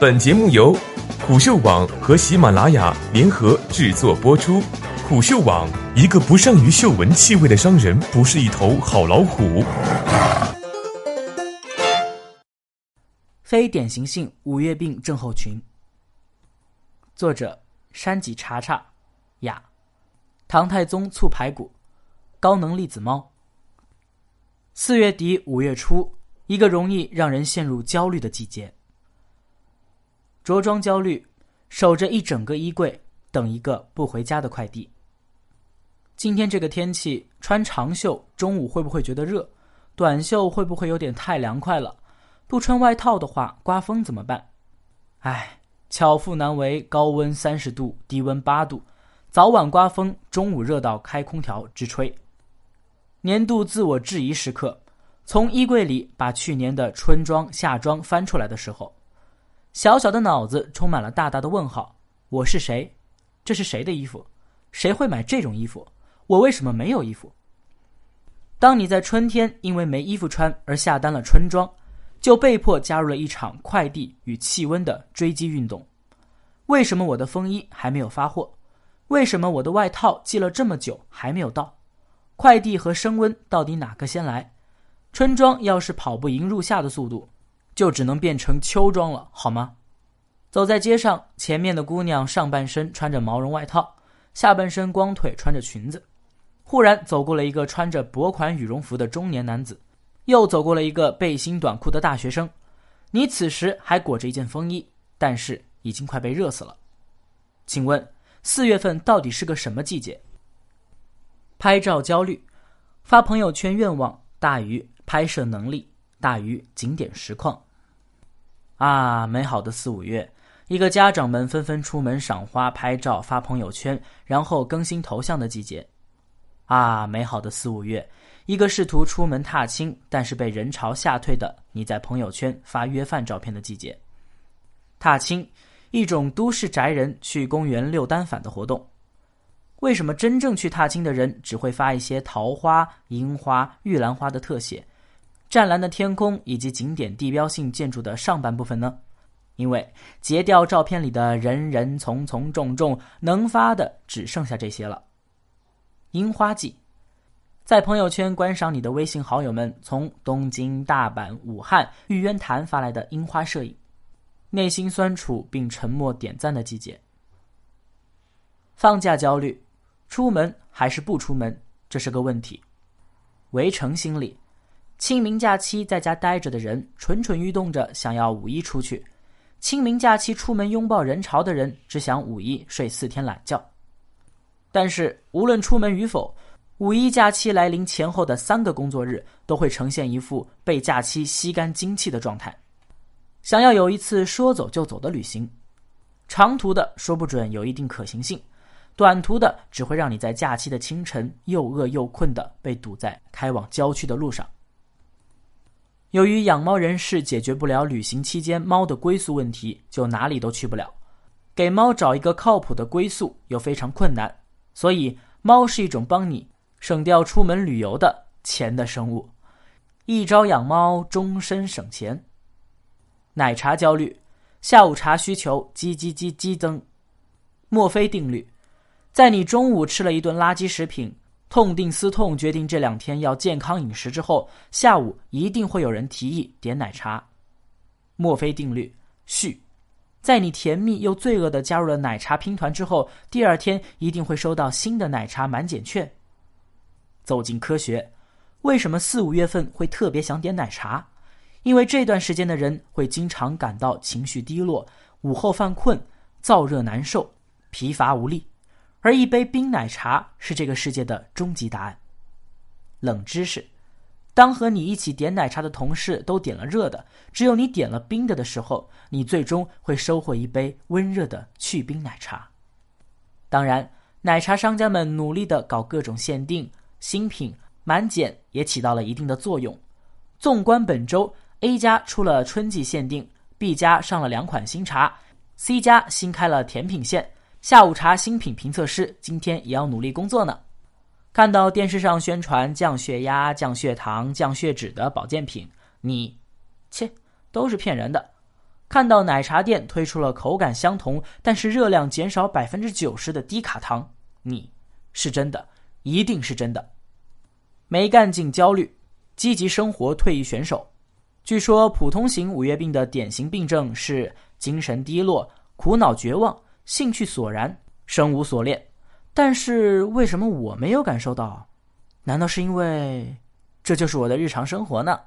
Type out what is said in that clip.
本节目由虎嗅网和喜马拉雅联合制作播出。虎嗅网：一个不善于嗅闻气味的商人，不是一头好老虎。非典型性五月病症候群。作者：山脊查查，雅。唐太宗醋排骨，高能粒子猫。四月底五月初，一个容易让人陷入焦虑的季节。着装焦虑，守着一整个衣柜，等一个不回家的快递。今天这个天气，穿长袖中午会不会觉得热？短袖会不会有点太凉快了？不穿外套的话，刮风怎么办？唉，巧妇难为，高温三十度，低温八度，早晚刮风，中午热到开空调直吹。年度自我质疑时刻，从衣柜里把去年的春装、夏装翻出来的时候。小小的脑子充满了大大的问号：我是谁？这是谁的衣服？谁会买这种衣服？我为什么没有衣服？当你在春天因为没衣服穿而下单了春装，就被迫加入了一场快递与气温的追击运动。为什么我的风衣还没有发货？为什么我的外套寄了这么久还没有到？快递和升温到底哪个先来？春装要是跑不赢入夏的速度。就只能变成秋装了，好吗？走在街上，前面的姑娘上半身穿着毛绒外套，下半身光腿穿着裙子。忽然走过了一个穿着薄款羽绒服的中年男子，又走过了一个背心短裤的大学生。你此时还裹着一件风衣，但是已经快被热死了。请问，四月份到底是个什么季节？拍照焦虑，发朋友圈愿望大于拍摄能力，大于景点实况。啊，美好的四五月，一个家长们纷纷出门赏花、拍照、发朋友圈，然后更新头像的季节。啊，美好的四五月，一个试图出门踏青，但是被人潮吓退的你在朋友圈发约饭照片的季节。踏青，一种都市宅人去公园溜单反的活动。为什么真正去踏青的人只会发一些桃花、樱花、玉兰花的特写？湛蓝的天空以及景点地标性建筑的上半部分呢？因为截掉照片里的人人丛丛众众，能发的只剩下这些了。樱花季，在朋友圈观赏你的微信好友们从东京、大阪、武汉、玉渊潭发来的樱花摄影，内心酸楚并沉默点赞的季节。放假焦虑，出门还是不出门，这是个问题。围城心理。清明假期在家待着的人，蠢蠢欲动着想要五一出去；清明假期出门拥抱人潮的人，只想五一睡四天懒觉。但是，无论出门与否，五一假期来临前后的三个工作日，都会呈现一副被假期吸干精气的状态。想要有一次说走就走的旅行，长途的说不准有一定可行性，短途的只会让你在假期的清晨又饿又困的被堵在开往郊区的路上。由于养猫人士解决不了旅行期间猫的归宿问题，就哪里都去不了。给猫找一个靠谱的归宿又非常困难，所以猫是一种帮你省掉出门旅游的钱的生物。一朝养猫，终身省钱。奶茶焦虑，下午茶需求激激激激增。墨菲定律，在你中午吃了一顿垃圾食品。痛定思痛，决定这两天要健康饮食之后，下午一定会有人提议点奶茶。墨菲定律续，在你甜蜜又罪恶的加入了奶茶拼团之后，第二天一定会收到新的奶茶满减券。走进科学，为什么四五月份会特别想点奶茶？因为这段时间的人会经常感到情绪低落，午后犯困，燥热难受，疲乏无力。而一杯冰奶茶是这个世界的终极答案。冷知识：当和你一起点奶茶的同事都点了热的，只有你点了冰的的时候，你最终会收获一杯温热的去冰奶茶。当然，奶茶商家们努力的搞各种限定、新品、满减，也起到了一定的作用。纵观本周，A 家出了春季限定，B 家上了两款新茶，C 家新开了甜品线。下午茶新品评测师今天也要努力工作呢。看到电视上宣传降血压、降血糖、降血脂的保健品，你，切，都是骗人的。看到奶茶店推出了口感相同，但是热量减少百分之九十的低卡糖，你是真的，一定是真的。没干劲焦虑，积极生活退役选手。据说普通型五月病的典型病症是精神低落、苦恼绝望、兴趣索然、生无所恋。但是为什么我没有感受到？难道是因为这就是我的日常生活呢？